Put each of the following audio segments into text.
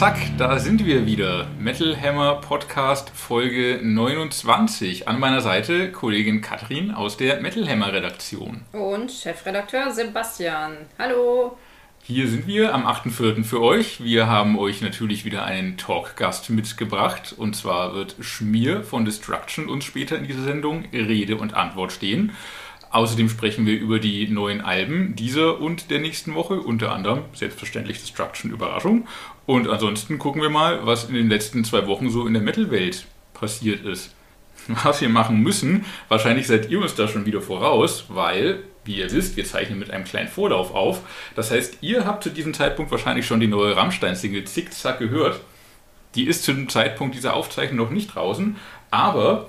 Zack, da sind wir wieder. Metal Hammer Podcast Folge 29. An meiner Seite Kollegin Katrin aus der Metal Hammer Redaktion. Und Chefredakteur Sebastian. Hallo. Hier sind wir am 8.4. für euch. Wir haben euch natürlich wieder einen Talkgast mitgebracht. Und zwar wird Schmier von Destruction uns später in dieser Sendung Rede und Antwort stehen. Außerdem sprechen wir über die neuen Alben dieser und der nächsten Woche, unter anderem selbstverständlich Destruction Überraschung. Und ansonsten gucken wir mal, was in den letzten zwei Wochen so in der Metal-Welt passiert ist. Was wir machen müssen, wahrscheinlich seid ihr uns da schon wieder voraus, weil, wie ihr wisst, wir zeichnen mit einem kleinen Vorlauf auf. Das heißt, ihr habt zu diesem Zeitpunkt wahrscheinlich schon die neue Rammstein-Single Zickzack gehört. Die ist zu dem Zeitpunkt dieser Aufzeichnung noch nicht draußen, aber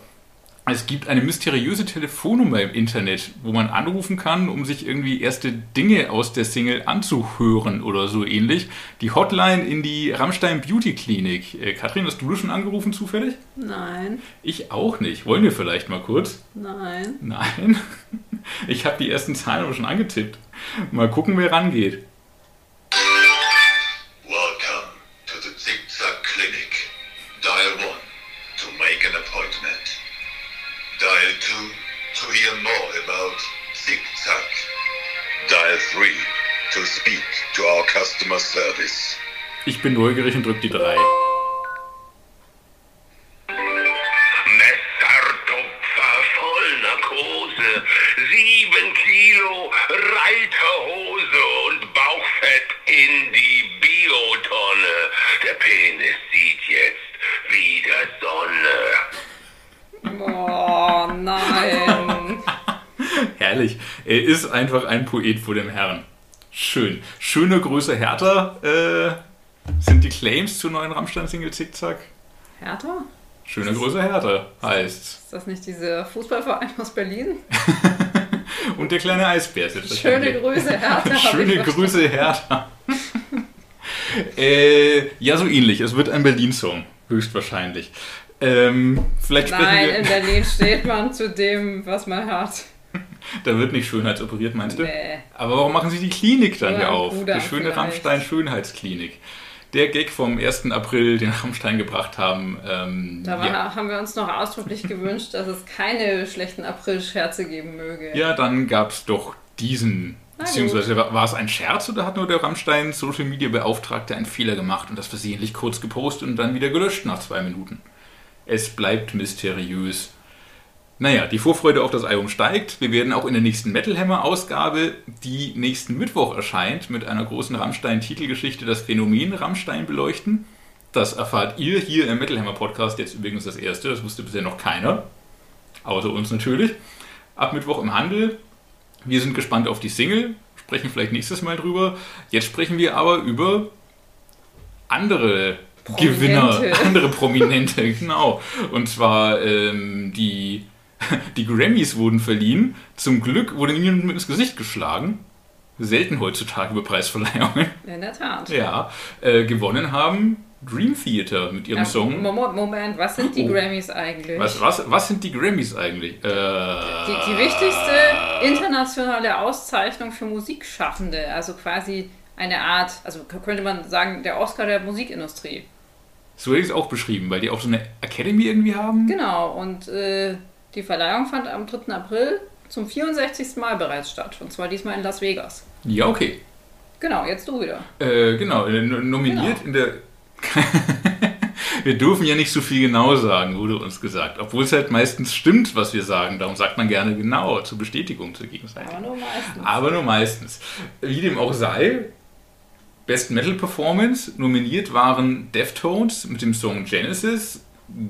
es gibt eine mysteriöse Telefonnummer im Internet, wo man anrufen kann, um sich irgendwie erste Dinge aus der Single anzuhören oder so ähnlich. Die Hotline in die Rammstein Beauty Klinik. Äh, Katrin, hast du schon angerufen zufällig? Nein. Ich auch nicht. Wollen wir vielleicht mal kurz? Nein. Nein. Ich habe die ersten Zahlen aber schon angetippt. Mal gucken, wer rangeht. Customer service. Ich bin neugierig und drück die 3. Messertupfer voll Narkose, sieben Kilo Reiterhose und Bauchfett in die Biotonne. Der Penis sieht jetzt wieder Sonne. Oh nein. Herrlich. Er ist einfach ein Poet vor dem Herrn. Schön. Schöne Größe härter äh, sind die Claims zur neuen Rammstein-Single Zickzack. Hertha? Schöne Größe härter heißt's. Ist das nicht dieser Fußballverein aus Berlin? Und der kleine Eisbär Schöne selbstverständlich. Grüße, Hertha. Schöne. Grüße, Hertha. äh, ja, so ähnlich. Es wird ein Berlin-Song, höchstwahrscheinlich. Ähm, vielleicht Nein, in Berlin steht man zu dem, was man hat. Da wird nicht schönheitsoperiert, meinst du? Nee. Aber warum machen sie die Klinik dann Nur hier auf? Rudern Die schöne vielleicht. Rammstein Schönheitsklinik. Der Gag vom 1. April, den Rammstein gebracht haben. Ähm, Da ja. haben wir uns noch ausdrücklich gewünscht, dass es keine schlechten April-Scherze geben möge. ja, dann gab es doch diesen. Beziehungsweise war, war es ein Scherz oder hat nur der Rammstein Social Media Beauftragte einen Fehler gemacht und das versehentlich kurz gepostet und dann wieder gelöscht nach zwei Minuten? Es bleibt mysteriös. Naja, die Vorfreude auf das Album steigt. Wir werden auch in der nächsten Metal Hammer Ausgabe, die nächsten Mittwoch erscheint, mit einer großen Rammstein-Titelgeschichte das Phänomen Rammstein beleuchten. Das erfahrt ihr hier im Metal Hammer Podcast jetzt übrigens das erste. Das wusste bisher noch keiner. Außer uns natürlich. Ab Mittwoch im Handel. Wir sind gespannt auf die Single. Sprechen vielleicht nächstes Mal drüber. Jetzt sprechen wir aber über andere Prominente. Gewinner, andere Prominente, genau. Und zwar ähm, die, die Grammys wurden verliehen. Zum Glück wurde niemand mit ins Gesicht geschlagen. Selten heutzutage bei Preisverleihungen. In der Tat. Ja, äh, gewonnen haben Dream Theater mit ihrem Ja, Song. Moment, Moment, was sind die Oh. Grammys eigentlich? Was, was, was sind die Grammys eigentlich? Äh, Die, die wichtigste internationale Auszeichnung für Musikschaffende, also quasi eine Art, also könnte man sagen, der Oscar der Musikindustrie. so hätte ich es auch beschrieben, weil die auch so eine Academy irgendwie haben. Genau, und äh, die Verleihung fand am 3. April zum 64. Mal bereits statt, und zwar diesmal in Las Vegas. Ja, okay. Genau, jetzt du wieder. Äh, genau, äh, no- nominiert Genau. in der. wir dürfen ja nicht so viel genau sagen, wurde uns gesagt. Obwohl es halt meistens stimmt, was wir sagen. Darum sagt man gerne genau, zur Bestätigung zur Gegenseite. Aber nur meistens. Aber nur meistens. Wie dem auch sei, Best Metal Performance nominiert waren Deftones mit dem Song Genesis,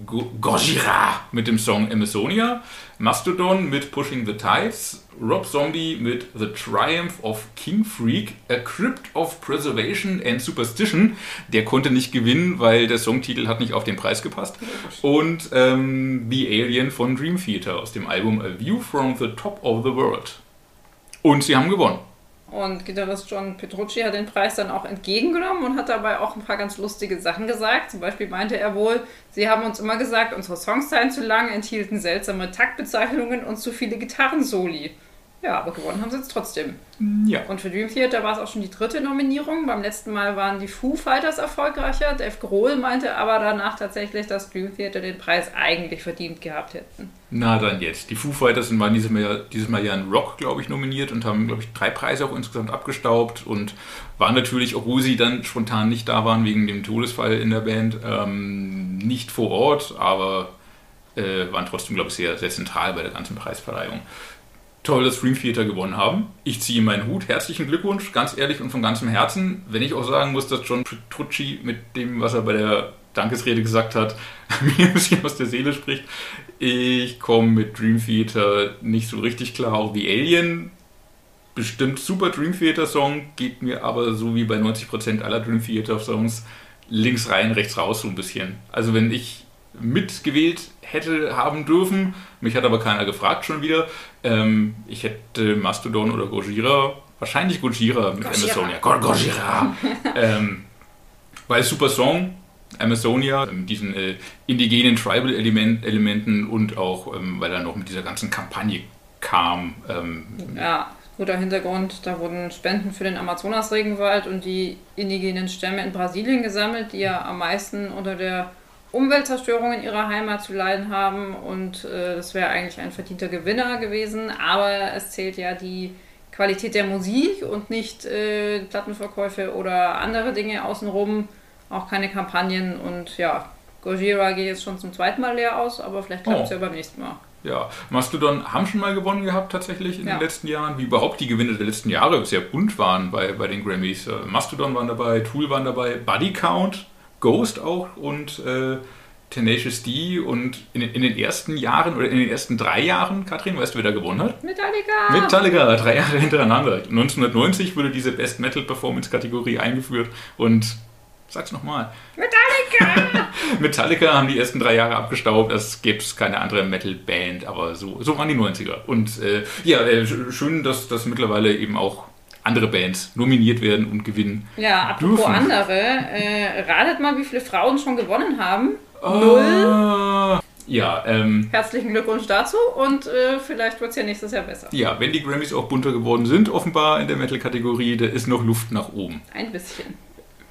Gojira mit dem Song Amazonia, Mastodon mit Pushing the Tides, Rob Zombie mit The Triumph of King Freak, A Crypt of Preservation and Superstition. Der konnte nicht gewinnen, weil der Songtitel hat nicht auf den Preis gepasst. Und ähm, The Alien von Dream Theater aus dem Album A View from the Top of the World. Und sie haben gewonnen. Und Gitarrist John Petrucci hat den Preis dann auch entgegengenommen und hat dabei auch ein paar ganz lustige Sachen gesagt. Zum Beispiel meinte er wohl, sie haben uns immer gesagt, unsere Songs seien zu lang, enthielten seltsame Taktbezeichnungen und zu viele Gitarrensoli. Ja, aber gewonnen haben sie jetzt trotzdem. Ja. Und für Dream Theater war es auch schon die dritte Nominierung. Beim letzten Mal waren die Foo Fighters erfolgreicher. Dave Grohl meinte aber danach tatsächlich, dass Dream Theater den Preis eigentlich verdient gehabt hätten. Na dann jetzt. Die Foo Fighters sind waren dieses Mal, dieses Mal ja in Rock, glaube ich, nominiert und haben, glaube ich, drei Preise auch insgesamt abgestaubt und waren natürlich, obwohl sie dann spontan nicht da waren wegen dem Todesfall in der Band, ähm, nicht vor Ort, aber äh, waren trotzdem, glaube ich, sehr, sehr zentral bei der ganzen Preisverleihung. Toll, dass Dream Theater gewonnen haben. Ich ziehe meinen Hut. Herzlichen Glückwunsch, ganz ehrlich und von ganzem Herzen. Wenn ich auch sagen muss, dass John Petrucci mit dem, was er bei der Dankesrede gesagt hat, mir ein bisschen aus der Seele spricht. Ich komme mit Dream Theater nicht so richtig klar. Auch The Alien, bestimmt super Dream Theater Song, geht mir aber so wie bei 90% aller Dream Theater Songs links rein, rechts raus so ein bisschen. Also wenn ich mitgewählt hätte haben dürfen, mich hat aber keiner gefragt schon wieder, ähm, ich hätte Mastodon oder Gojira, wahrscheinlich Gojira mit Gojira. Amazonia. Go Gojira! ähm, weil super Song, Amazonia, mit diesen äh, indigenen Tribal-Elementen und auch, ähm, weil er noch mit dieser ganzen Kampagne kam. Ähm, Ja, guter Hintergrund. Da wurden Spenden für den Amazonas-Regenwald und die indigenen Stämme in Brasilien gesammelt, die ja am meisten unter der Umweltzerstörung in ihrer Heimat zu leiden haben. Und äh, das wäre eigentlich ein verdienter Gewinner gewesen. Aber es zählt ja die Qualität der Musik und nicht äh, Plattenverkäufe oder andere Dinge außenrum. Auch keine Kampagnen. Und ja, Gojira geht jetzt schon zum zweiten Mal leer aus, aber vielleicht klappt es Oh. ja beim nächsten Mal. Ja, Mastodon haben schon mal gewonnen gehabt tatsächlich in Ja. den letzten Jahren, wie überhaupt die Gewinne der letzten Jahre sehr bunt waren bei, bei den Grammys. Äh, Mastodon waren dabei, Tool waren dabei, Buddy Count, Ghost auch und äh, Tenacious D und in, den- in den ersten Jahren oder in den ersten drei Jahren, Katrin, weißt du, wer da gewonnen hat? Metallica! Metallica, drei Jahre hintereinander. 1990 wurde diese Best Metal Performance Kategorie eingeführt und sag's nochmal. Metallica! Metallica haben die ersten drei Jahre abgestaubt, es gibt keine andere Metal-Band, aber so, so waren die 90er. Und äh, ja, äh, sch- schön, dass, dass mittlerweile eben auch andere Bands nominiert werden und gewinnen. Ja, apropos Dürfen. andere, äh, ratet mal, wie viele Frauen schon gewonnen haben. Null. Ah, ja, ähm, Herzlichen Glückwunsch dazu und äh, vielleicht wird es ja nächstes Jahr besser. ja, wenn die Grammys auch bunter geworden sind, offenbar in der Metal-Kategorie, da ist noch Luft nach oben. Ein bisschen.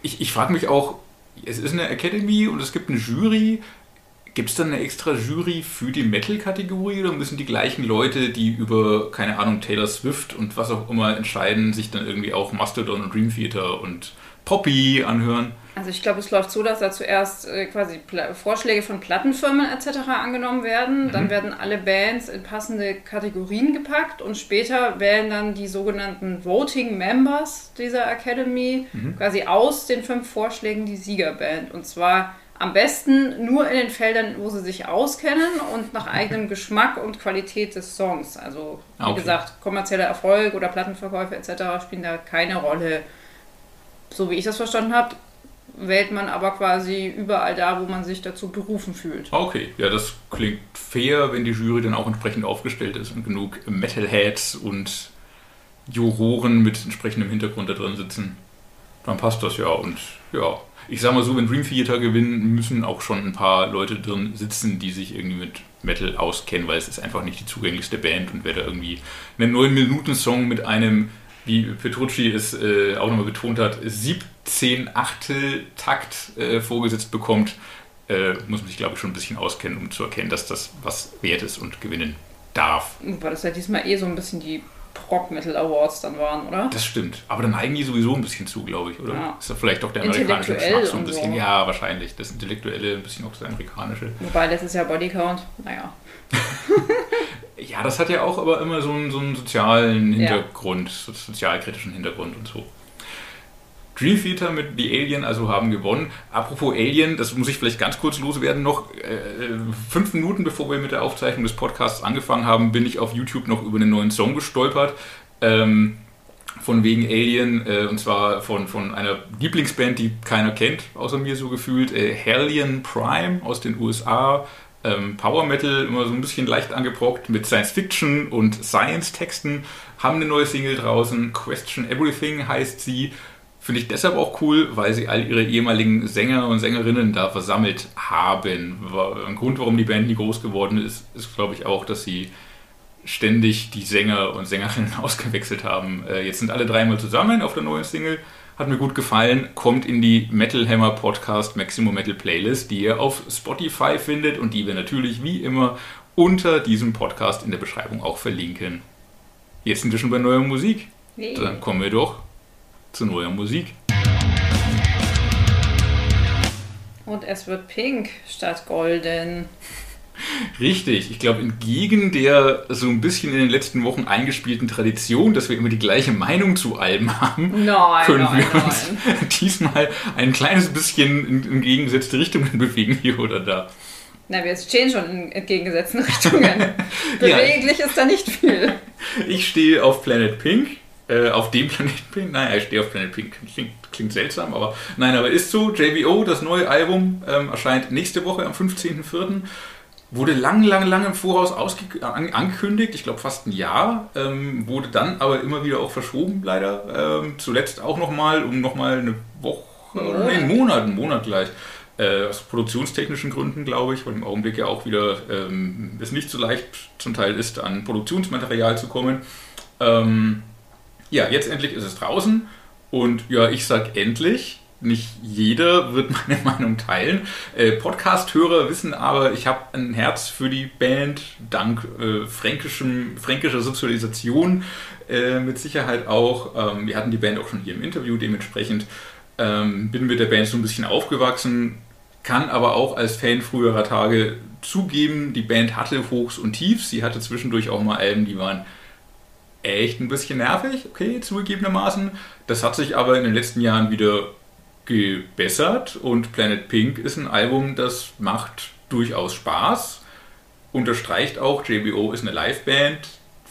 Ich, ich frage mich auch, es ist eine Academy und es gibt eine Jury. Gibt es dann eine extra Jury für die Metal-Kategorie oder müssen die gleichen Leute, die über, keine Ahnung, Taylor Swift und was auch immer entscheiden, sich dann irgendwie auch Mastodon und Dream Theater und Poppy anhören? Also ich glaube, es läuft so, dass da zuerst äh, quasi Pla Vorschläge von Plattenfirmen etc. angenommen werden. Dann werden alle Bands in passende Kategorien gepackt und später wählen dann die sogenannten Voting Members dieser Academy quasi aus den fünf Vorschlägen die Siegerband. Und zwar am besten nur in den Feldern, wo sie sich auskennen und nach eigenem Geschmack und Qualität des Songs. Also wie Ah, okay. gesagt, kommerzieller Erfolg oder Plattenverkäufe etc. spielen da keine Rolle. So wie ich das verstanden habe, wählt man aber quasi überall da, wo man sich dazu berufen fühlt. Okay, ja, das klingt fair, wenn die Jury dann auch entsprechend aufgestellt ist und genug Metalheads und Juroren mit entsprechendem Hintergrund da drin sitzen. Dann passt das ja. Und ja, ich sag mal so, wenn Dream Theater gewinnen, müssen auch schon ein paar Leute drin sitzen, die sich irgendwie mit Metal auskennen, weil es ist einfach nicht die zugänglichste Band und wer da irgendwie einen 9-Minuten-Song mit einem, wie Petrucci es äh, auch nochmal betont hat, 17 Achtel Takt äh, vorgesetzt bekommt, äh, muss man sich, glaube ich, schon ein bisschen auskennen, um zu erkennen, dass das was wert ist und gewinnen darf. Weil das ja diesmal eh so ein bisschen die Rock Metal Awards dann waren, oder? Das stimmt. Aber dann neigen die sowieso ein bisschen zu, glaube ich, oder? Ja. Ist ja vielleicht auch der amerikanische Geschmack so ein bisschen. so. Ja, wahrscheinlich. Das Intellektuelle, ein bisschen auch das amerikanische. Wobei letztes Jahr Bodycount, naja. Ja, das hat ja auch aber immer so einen, so einen sozialen Ja. Hintergrund, so sozialkritischen Hintergrund und so. Dream Theater mit The Alien also haben gewonnen. Apropos Alien, das muss ich vielleicht ganz kurz loswerden noch. Äh, fünf Minuten bevor wir mit der Aufzeichnung des Podcasts angefangen haben, bin ich auf YouTube noch über einen neuen Song gestolpert. Ähm, von wegen Alien, äh, und zwar von, von einer Lieblingsband, die keiner kennt, außer mir so gefühlt, äh, Hellion Prime aus den USA. Ähm, Power Metal, immer so ein bisschen leicht angebrockt mit Science Fiction und Science-Texten, haben eine neue Single draußen, Question Everything heißt sie. Finde ich deshalb auch cool, weil sie all ihre ehemaligen Sänger und Sängerinnen da versammelt haben. Ein Grund, warum die Band nie groß geworden ist, ist, glaube ich, auch, dass sie ständig die Sänger und Sängerinnen ausgewechselt haben. Äh, jetzt sind alle dreimal zusammen auf der neuen Single. Hat mir gut gefallen. Kommt in die Metal Hammer Podcast Maximum Metal Playlist, die ihr auf Spotify findet und die wir natürlich wie immer unter diesem Podcast in der Beschreibung auch verlinken. Jetzt sind wir schon bei neuer Musik. Hey. Dann kommen wir doch zu neuer Musik. Und es wird pink statt golden. Richtig, ich glaube, entgegen der so ein bisschen in den letzten Wochen eingespielten Tradition, dass wir immer die gleiche Meinung zu Alben haben, Nein, können nein, wir uns nein. diesmal ein kleines bisschen in, in gegengesetzte Richtungen bewegen, hier oder da. Na, wir stehen schon in entgegengesetzten Richtungen. Beweglich ist da nicht viel. Ich stehe auf Planet Pink. Äh, auf dem Planet Pink? Nein, ich stehe auf Planet Pink. Klingt, klingt seltsam, aber nein, aber ist so. JBO, das neue Album, ähm, erscheint nächste Woche am 15.04. Wurde lang, lang, lang im Voraus an, angekündigt, ich glaube fast ein Jahr, ähm, wurde dann aber immer wieder auch verschoben, leider. Ähm, zuletzt auch nochmal, um nochmal eine Woche, oder nee, einen Monat, einen Monat gleich. Äh, aus produktionstechnischen Gründen, glaube ich, weil im Augenblick ja auch wieder ähm, es nicht so leicht zum Teil ist, an Produktionsmaterial zu kommen. Ähm, ja, jetzt endlich ist es draußen und ja, ich sag endlich. Nicht jeder wird meine Meinung teilen. Äh, Podcast-Hörer wissen aber, ich habe ein Herz für die Band, dank äh, fränkischem, fränkischer Sozialisation äh, mit Sicherheit auch. Ähm, wir hatten die Band auch schon hier im Interview, dementsprechend ähm, bin mit der Band so ein bisschen aufgewachsen, kann aber auch als Fan früherer Tage zugeben, die Band hatte Hochs und Tiefs. Sie hatte zwischendurch auch mal Alben, die waren echt ein bisschen nervig, okay, zugegebenermaßen. Das hat sich aber in den letzten Jahren wieder gebessert und Planet Pink ist ein Album, das macht durchaus Spaß. Unterstreicht auch, JBO ist eine Liveband.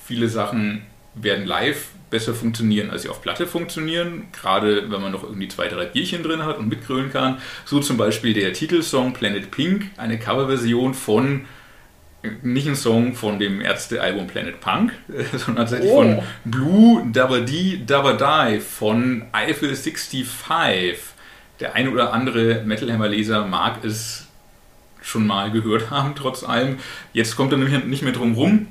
Viele Sachen werden live besser funktionieren, als sie auf Platte funktionieren. Gerade wenn man noch irgendwie zwei, drei Bierchen drin hat und mitgrölen kann. So zum Beispiel der Titelsong Planet Pink, eine Coverversion von nicht ein Song von dem Ärzte-Album Planet Punk, sondern tatsächlich Oh. von Blue Dabba Dee Dabba Die von Eiffel 65. Der ein oder andere Metal Hammer Leser mag es schon mal gehört haben, trotz allem. Jetzt kommt er nämlich nicht mehr drum rum.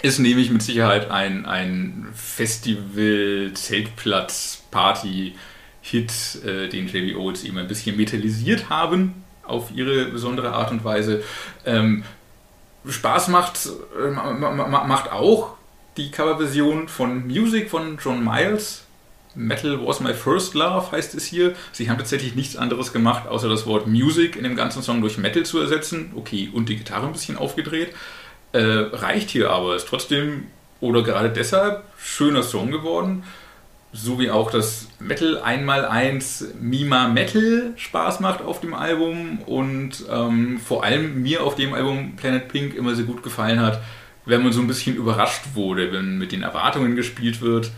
Ist nämlich mit Sicherheit ein, ein Festival, Zeltplatz, Party-Hit, äh, den JBO jetzt eben ein bisschen metallisiert haben, auf ihre besondere Art und Weise. Ähm, Spaß macht, äh, ma- ma- ma- macht auch die Coverversion von Music von John Miles. Metal was my first love heißt es hier. Sie haben tatsächlich nichts anderes gemacht, außer das Wort Music in dem ganzen Song durch Metal zu ersetzen. Okay, und die Gitarre ein bisschen aufgedreht. Äh, reicht hier aber, ist trotzdem oder gerade deshalb schöner Song geworden. So wie auch das Metal 1x1 Mima Metal Spaß macht auf dem Album und ähm, vor allem mir auf dem Album Planet Pink immer sehr gut gefallen hat, wenn man so ein bisschen überrascht wurde, wenn mit den Erwartungen gespielt wird.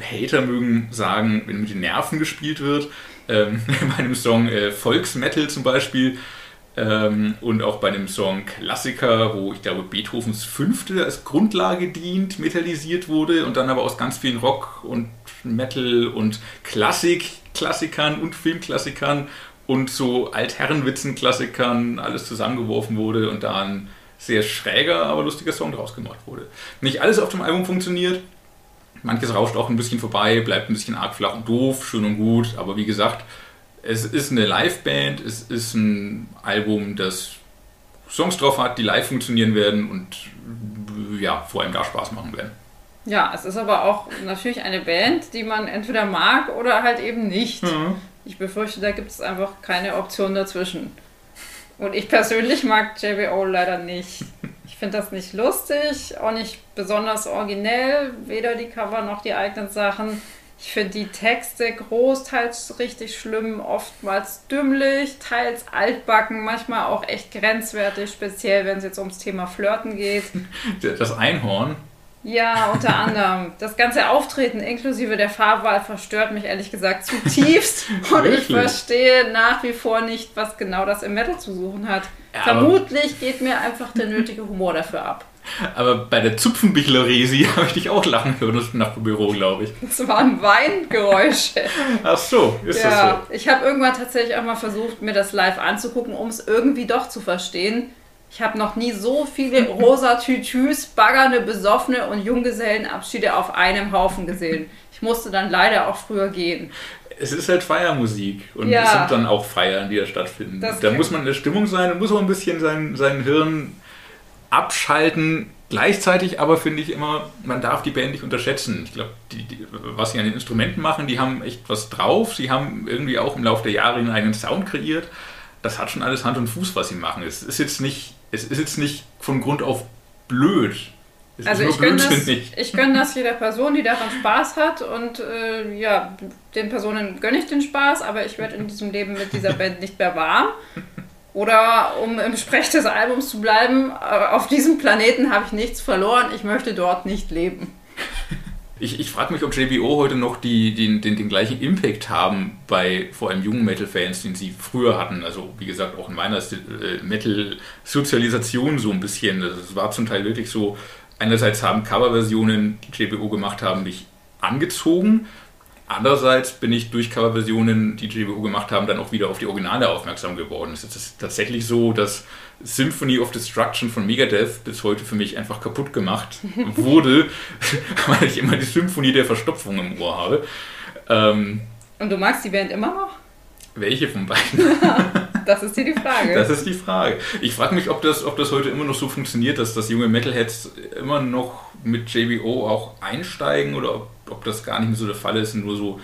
Hater mögen sagen, wenn mit den Nerven gespielt wird. Ähm, bei einem Song äh, Volksmetal zum Beispiel ähm, und auch bei dem Song Klassiker, wo ich glaube Beethovens Fünfte als Grundlage dient, metallisiert wurde und dann aber aus ganz vielen Rock und Metal und Klassik-Klassikern und Filmklassikern und so Altherrenwitzen-Klassikern alles zusammengeworfen wurde und da ein sehr schräger, aber lustiger Song draus gemacht wurde. Nicht alles auf dem Album funktioniert. Manches rauscht auch ein bisschen vorbei, bleibt ein bisschen arg flach und doof, schön und gut, aber wie gesagt, es ist eine Liveband, es ist ein Album, das Songs drauf hat, die live funktionieren werden und ja, vor allem da Spaß machen werden. Ja, es ist aber auch natürlich eine Band, die man entweder mag oder halt eben nicht. Ich befürchte, da gibt es einfach keine Option dazwischen. Und ich persönlich mag JBO leider nicht. Ich finde das nicht lustig, auch nicht besonders originell, weder die Cover noch die eigenen Sachen. Ich finde die Texte großteils richtig schlimm, oftmals dümmlich, teils altbacken, manchmal auch echt grenzwertig, speziell wenn es jetzt ums Thema Flirten geht. Das Einhorn, Ja, unter anderem. Das ganze Auftreten inklusive der Farbwahl verstört mich ehrlich gesagt zutiefst. Und ich verstehe nach wie vor nicht, was genau das im Metal zu suchen hat. Ja, Vermutlich geht mir einfach der nötige Humor dafür ab. aber bei der Zupfenbichler-Resi habe ich dich auch lachen hören nach dem Büro, glaube ich. Das waren Weingeräusche. Ach so, ist ja, ich habe irgendwann tatsächlich auch mal versucht, mir das live anzugucken, um es irgendwie doch zu verstehen. Ich habe noch nie so viele rosa Tütüs, baggernde, besoffene und Junggesellenabschiede auf einem Haufen gesehen. Ich musste dann leider auch früher gehen. Es ist halt Feiermusik und Ja. es sind dann auch Feiern, die da stattfinden. Das da muss man in der Stimmung sein und muss auch ein bisschen sein, sein Hirn abschalten. Gleichzeitig aber finde ich immer, man darf die Band nicht unterschätzen. Ich glaube, was sie an den Instrumenten machen, die haben echt was drauf. Sie haben irgendwie auch im Laufe der Jahre einen eigenen Sound kreiert. Das hat schon alles Hand und Fuß, was sie machen. Es ist jetzt nicht, es ist jetzt nicht von Grund auf blöd. Es Also ich gönne, das, ich gönne das jeder Person, die daran Spaß hat und äh, ja, den Personen gönne ich den Spaß, aber ich werde in diesem Leben mit dieser Band nicht mehr warm. Oder um im Sprech des Albums zu bleiben, äh, auf diesem Planeten habe ich nichts verloren, ich möchte dort nicht leben. Ich, ich frage mich, ob JBO heute noch die, den, den, den gleichen Impact haben bei vor allem jungen Metal-Fans, den sie früher hatten. Also wie gesagt, auch in meiner äh, Metal-Sozialisation so ein bisschen. Also, Es war zum Teil wirklich so, einerseits haben Coverversionen, die JBO gemacht haben, mich angezogen. Andererseits bin ich durch Coverversionen, die JBO gemacht haben, dann auch wieder auf die Originale aufmerksam geworden. Es ist tatsächlich so, dass Symphony of Destruction von Megadeth bis heute für mich einfach kaputt gemacht wurde, weil ich immer die Symphonie der Verstopfung im Ohr habe. Ähm, Und du magst die Band immer noch? welche von beiden? Das ist hier die Frage. Das ist die Frage. Ich frage mich, ob das, ob das heute immer noch so funktioniert, dass das junge Metalheads immer noch mit JBO auch einsteigen oder ob, ob das gar nicht mehr so der Fall ist, nur so,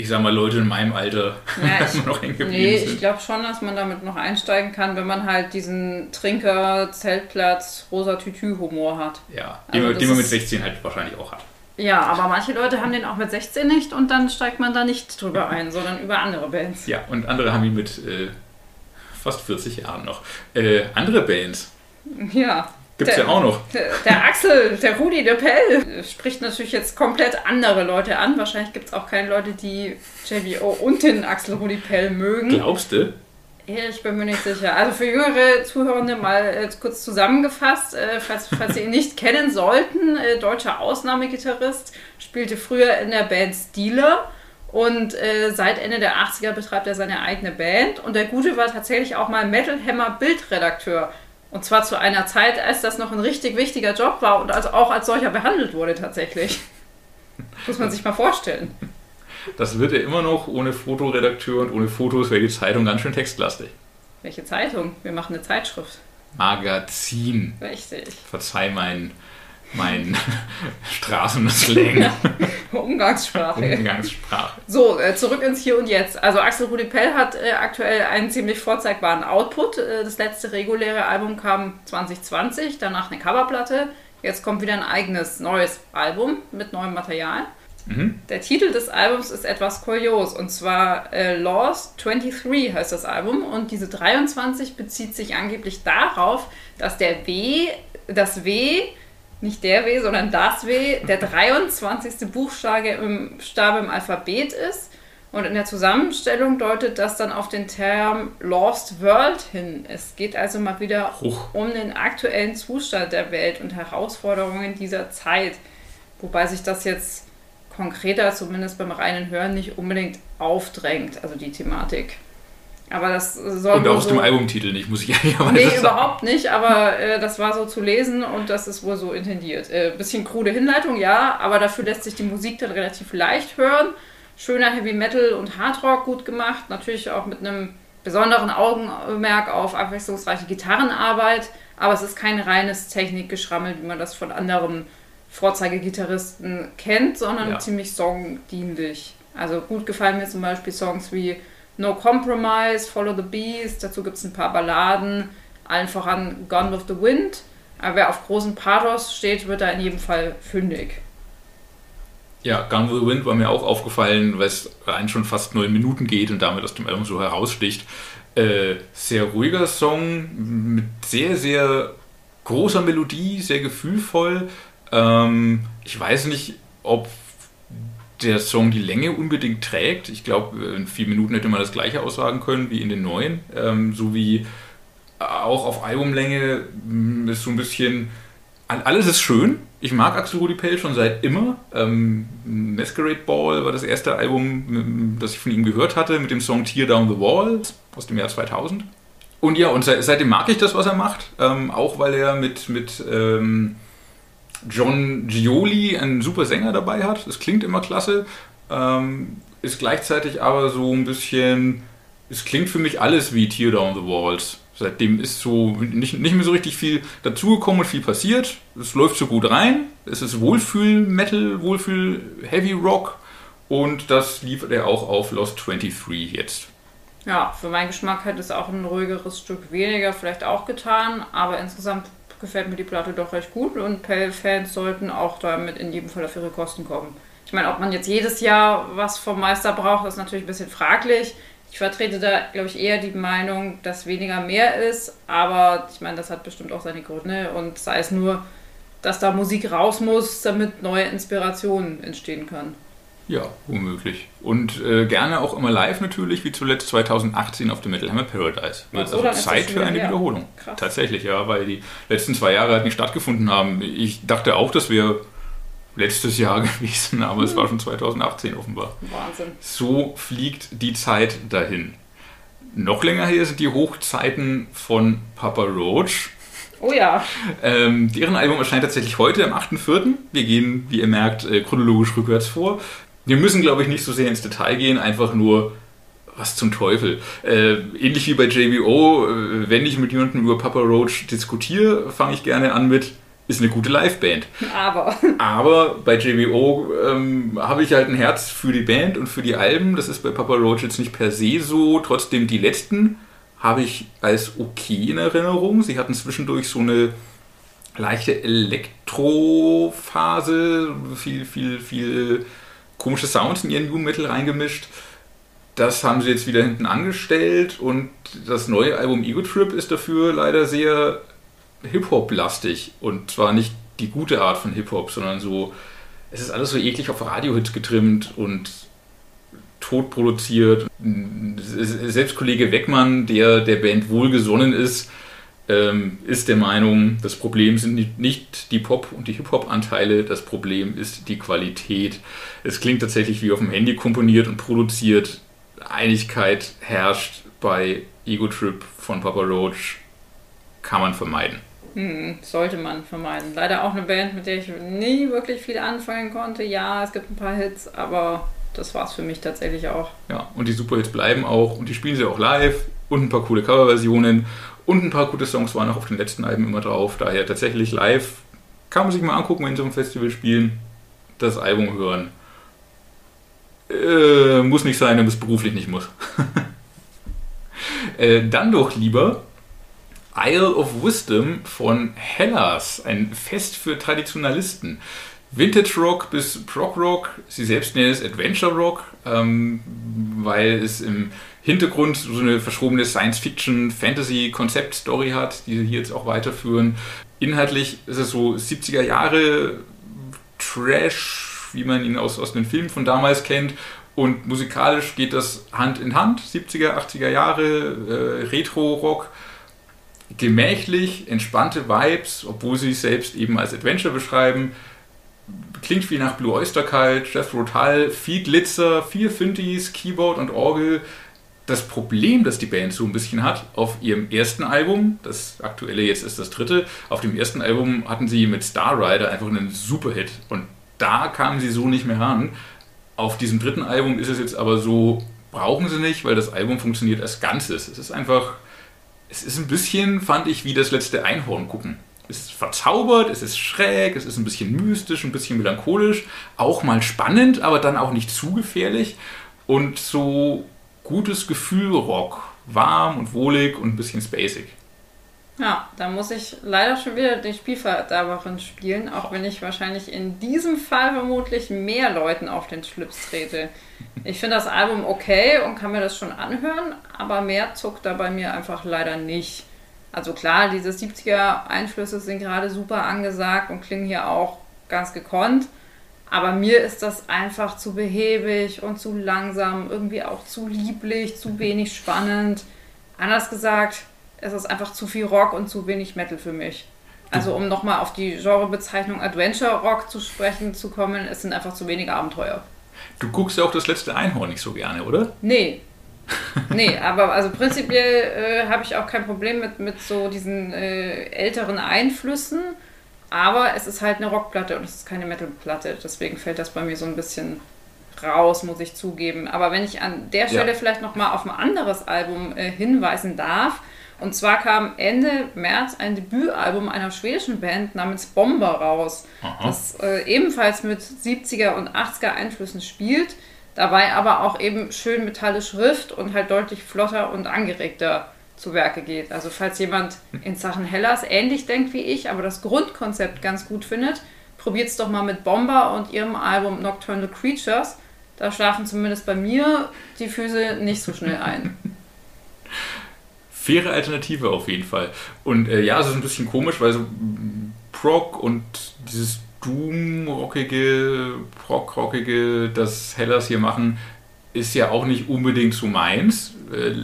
ich sag mal, Leute in meinem Alter Ja, ich- noch hängen geblieben Nee, ich sind. glaube schon, dass man damit noch einsteigen kann, wenn man halt diesen Trinker, Zeltplatz, rosa Tütü-Humor hat. Ja, Also den, den man mit ist- 16 halt wahrscheinlich auch hat. Ja, aber manche Leute haben den auch mit 16 nicht und dann steigt man da nicht drüber ein, sondern über andere Bands. Ja, und andere haben ihn mit äh, fast 40 Jahren noch. Äh, andere Bands Ja. Gibt es ja Der- auch noch. Der, der Axel, der Rudi de Pell, spricht natürlich jetzt komplett andere Leute an. Wahrscheinlich gibt es auch keine Leute, die JBO und den Axel Rudi Pell mögen. Glaubst du? Ich bin mir nicht sicher. Also für jüngere Zuhörende mal kurz zusammengefasst, äh, falls, falls Sie ihn nicht kennen sollten, äh, deutscher Ausnahmegitarrist, spielte früher in der Band Steeler und äh, seit Ende der 80er betreibt er seine eigene Band und der Gute war tatsächlich auch mal Metal Hammer Bildredakteur. Und zwar zu einer Zeit, als das noch ein richtig wichtiger Job war und also auch als solcher behandelt wurde tatsächlich. Muss man sich mal vorstellen. Das wird er immer noch ohne Fotoredakteur und ohne Fotos wäre die Zeitung ganz schön textlastig. Welche Zeitung? Wir machen eine Zeitschrift. Magazin. Richtig. Verzeih mein, mein Straßenslang, Umgangssprache. Umgangssprache. So, äh, zurück ins Hier und Jetzt. Also Axel Rudi Pell hat äh, aktuell einen ziemlich vorzeigbaren Output. Äh, das letzte reguläre Album kam 2020, danach eine Coverplatte. Jetzt kommt wieder ein eigenes neues Album mit neuem Material. Der Titel des Albums ist etwas kurios und zwar äh, Lost 23 heißt das Album und diese 23 bezieht sich angeblich darauf, dass der W, das W, nicht der W, sondern das W, der 23. Buchstabe im, Stabe im Alphabet ist und in der Zusammenstellung deutet das dann auf den Term Lost World hin. Es geht also mal wieder Huch. um den aktuellen Zustand der Welt und Herausforderungen dieser Zeit. Wobei sich das jetzt konkreter, zumindest beim reinen Hören, nicht unbedingt aufdrängt, also die Thematik. Aber das soll Und auch aus so dem Albumtitel nicht, muss ich ehrlicherweise Nee, sagen. überhaupt nicht, aber äh, das war so zu lesen und das ist wohl so intendiert. Äh, bisschen krude Hinleitung, ja, aber dafür lässt sich die Musik dann relativ leicht hören. Schöner Heavy Metal und Hardrock gut gemacht, natürlich auch mit einem besonderen Augenmerk auf abwechslungsreiche Gitarrenarbeit, aber es ist kein reines Technikgeschrammel, wie man das von anderen Vorzeigegitarristen kennt, sondern Ja. ziemlich songdienlich. Also gut gefallen mir zum Beispiel Songs wie No Compromise, Follow the Beast, dazu gibt es ein paar Balladen, allen voran Gone with the Wind. Aber wer auf großen Pathos steht, wird da in jedem Fall fündig. Ja, Gun with the Wind war mir auch aufgefallen, weil es rein schon fast neun Minuten geht und damit aus dem Album so heraussticht. Äh, sehr ruhiger Song mit sehr, sehr großer Melodie, sehr gefühlvoll. Ähm, ich weiß nicht, ob der Song die Länge unbedingt trägt. Ich glaube, in vier Minuten hätte man das gleiche aussagen können wie in den neuen. Ähm, so wie auch auf Albumlänge mh, ist so ein bisschen. all- Alles ist schön. Ich mag Axel Rudi Pell schon seit immer. Ähm, Masquerade Ball war das erste Album, m- das ich von ihm gehört hatte, mit dem Song Tear Down the Wall aus dem Jahr 2000. Und ja, und se- seitdem mag ich das, was er macht. Ähm, auch weil er mit, mit ähm, John Gioli einen super Sänger dabei hat. Das klingt immer klasse. Ähm, ist gleichzeitig aber so ein bisschen. Es klingt für mich alles wie Tear Down the Walls. Seitdem ist so nicht, nicht mehr so richtig viel dazugekommen und viel passiert. Es läuft so gut rein. Es ist Wohlfühl-Metal, Wohlfühl-Heavy-Rock. Und das liefert er auch auf Lost 23 jetzt. Ja, für meinen Geschmack hätte es auch ein ruhigeres Stück weniger vielleicht auch getan, aber insgesamt gefällt mir die Platte doch recht gut und Pale-Fans sollten auch damit in jedem Fall auf ihre Kosten kommen. Ich meine, ob man jetzt jedes Jahr was vom Meister braucht, ist natürlich ein bisschen fraglich. Ich vertrete da, glaube ich, eher die Meinung, dass weniger mehr ist, aber ich meine, das hat bestimmt auch seine Gründe und sei es nur, dass da Musik raus muss, damit neue Inspirationen entstehen können. Ja, womöglich. Und äh, gerne auch immer live natürlich, wie zuletzt 2018 auf dem Metal Hammer Paradise. Wird so, also Zeit für eine her. Wiederholung. Krass. Tatsächlich, ja, weil die letzten zwei Jahre halt nicht stattgefunden haben. Ich dachte auch, das wäre letztes Jahr gewesen, aber es war schon 2018 offenbar. Wahnsinn. So fliegt die Zeit dahin. Noch länger her sind die Hochzeiten von Papa Roach. Oh ja, Ähm, deren Album erscheint tatsächlich heute am 8.4. Wir gehen, wie ihr merkt, äh, chronologisch rückwärts vor. Wir müssen, glaube ich, nicht so sehr ins Detail gehen, einfach nur, was zum Teufel. Äh, ähnlich wie bei JBO, äh, wenn ich mit jemandem über Papa Roach diskutiere, fange ich gerne an mit, ist eine gute Liveband. aber Aber bei JBO ähm, habe ich halt ein Herz für die Band und für die Alben. Das ist bei Papa Roach jetzt nicht per se so. Trotzdem die letzten habe ich als okay in Erinnerung. Sie hatten zwischendurch so eine leichte Elektrophase, viel, viel, viel komische Sounds in ihren New Metal reingemischt. Das haben sie jetzt wieder hinten angestellt und das neue Album Ego Trip ist dafür leider sehr Hip-Hop-lastig und zwar nicht die gute Art von Hip-Hop, sondern so, es ist alles so eklig auf Radiohits getrimmt und tot produziert. Selbst Kollege Weckmann, der der Band wohlgesonnen ist, ähm, ist der Meinung, das Problem sind nicht- die Pop- und die Hip-Hop-Anteile, das Problem ist die Qualität. Es klingt tatsächlich wie auf dem Handy komponiert und produziert. Einigkeit herrscht bei Ego Trip von Papa Roach, kann man vermeiden. Hm, sollte man vermeiden. Leider auch eine Band, mit der ich nie wirklich viel anfangen konnte. Ja, es gibt ein paar Hits, aber das war's für mich tatsächlich auch. Ja, und die Superhits bleiben auch und die spielen sie auch live und ein paar coole Coverversionen und ein paar gute Songs waren auch auf den letzten Alben immer drauf. Daher tatsächlich live kann man sich mal angucken, wenn sie im Festival spielen, das Album hören. Äh, muss nicht sein, wenn es beruflich nicht muss. äh, dann doch lieber Isle of Wisdom von Hellas, ein Fest für Traditionalisten. Vintage Rock bis Prog Rock, sie selbst nennen es Adventure Rock, ähm, weil es im Hintergrund so eine verschrobene Science-Fiction-Fantasy-Konzept-Story hat, die sie hier jetzt auch weiterführen. Inhaltlich ist es so 70er Jahre Trash, wie man ihn aus, aus den Filmen von damals kennt. Und musikalisch geht das Hand in Hand. 70er, 80er Jahre, äh, Retro-Rock gemächlich, entspannte Vibes, obwohl sie sich selbst eben als Adventure beschreiben. Klingt viel nach Blue Oyster Cult, Death Rotal, viel Glitzer, viel Synthes, Keyboard und Orgel. Das Problem, das die Band so ein bisschen hat, auf ihrem ersten Album, das aktuelle jetzt ist das dritte, auf dem ersten Album hatten sie mit Star Rider einfach einen Superhit und da kamen sie so nicht mehr ran. Auf diesem dritten Album ist es jetzt aber so, brauchen sie nicht, weil das Album funktioniert als Ganzes. Es ist einfach, es ist ein bisschen, fand ich, wie das letzte Einhorn gucken. Es ist verzaubert, es ist schräg, es ist ein bisschen mystisch, ein bisschen melancholisch, auch mal spannend, aber dann auch nicht zu gefährlich. Und so gutes Gefühl Rock, warm und wohlig und ein bisschen spacig. Ja, da muss ich leider schon wieder den Spielverderberin spielen, auch wenn ich wahrscheinlich in diesem Fall vermutlich mehr Leuten auf den Schlips trete. Ich finde das Album okay und kann mir das schon anhören, aber mehr zuckt da bei mir einfach leider nicht. Also klar, diese 70er-Einflüsse sind gerade super angesagt und klingen hier auch ganz gekonnt. Aber mir ist das einfach zu behäbig und zu langsam, irgendwie auch zu lieblich, zu wenig spannend. Anders gesagt, es ist einfach zu viel Rock und zu wenig Metal für mich. Also um nochmal auf die Genrebezeichnung Adventure Rock zu sprechen zu kommen, es sind einfach zu wenige Abenteuer. Du guckst ja auch das letzte Einhorn nicht so gerne, oder? Nee, nee, aber also prinzipiell äh, habe ich auch kein Problem mit, mit so diesen äh, älteren Einflüssen. Aber es ist halt eine Rockplatte und es ist keine Metalplatte. Deswegen fällt das bei mir so ein bisschen raus, muss ich zugeben. Aber wenn ich an der Stelle ja. vielleicht nochmal auf ein anderes Album äh, hinweisen darf. Und zwar kam Ende März ein Debütalbum einer schwedischen Band namens Bomber raus, Aha. das äh, ebenfalls mit 70er und 80er Einflüssen spielt, dabei aber auch eben schön metallisch Schrift und halt deutlich flotter und angeregter zu Werke geht. Also falls jemand in Sachen Hellas ähnlich denkt wie ich, aber das Grundkonzept ganz gut findet, probiert es doch mal mit Bomber und ihrem Album Nocturnal Creatures. Da schlafen zumindest bei mir die Füße nicht so schnell ein. Faire Alternative auf jeden Fall. Und äh, ja, es ist ein bisschen komisch, weil so Prog und dieses Doom-rockige, Prog-rockige, das Hellas hier machen, ist ja auch nicht unbedingt so meins. Äh,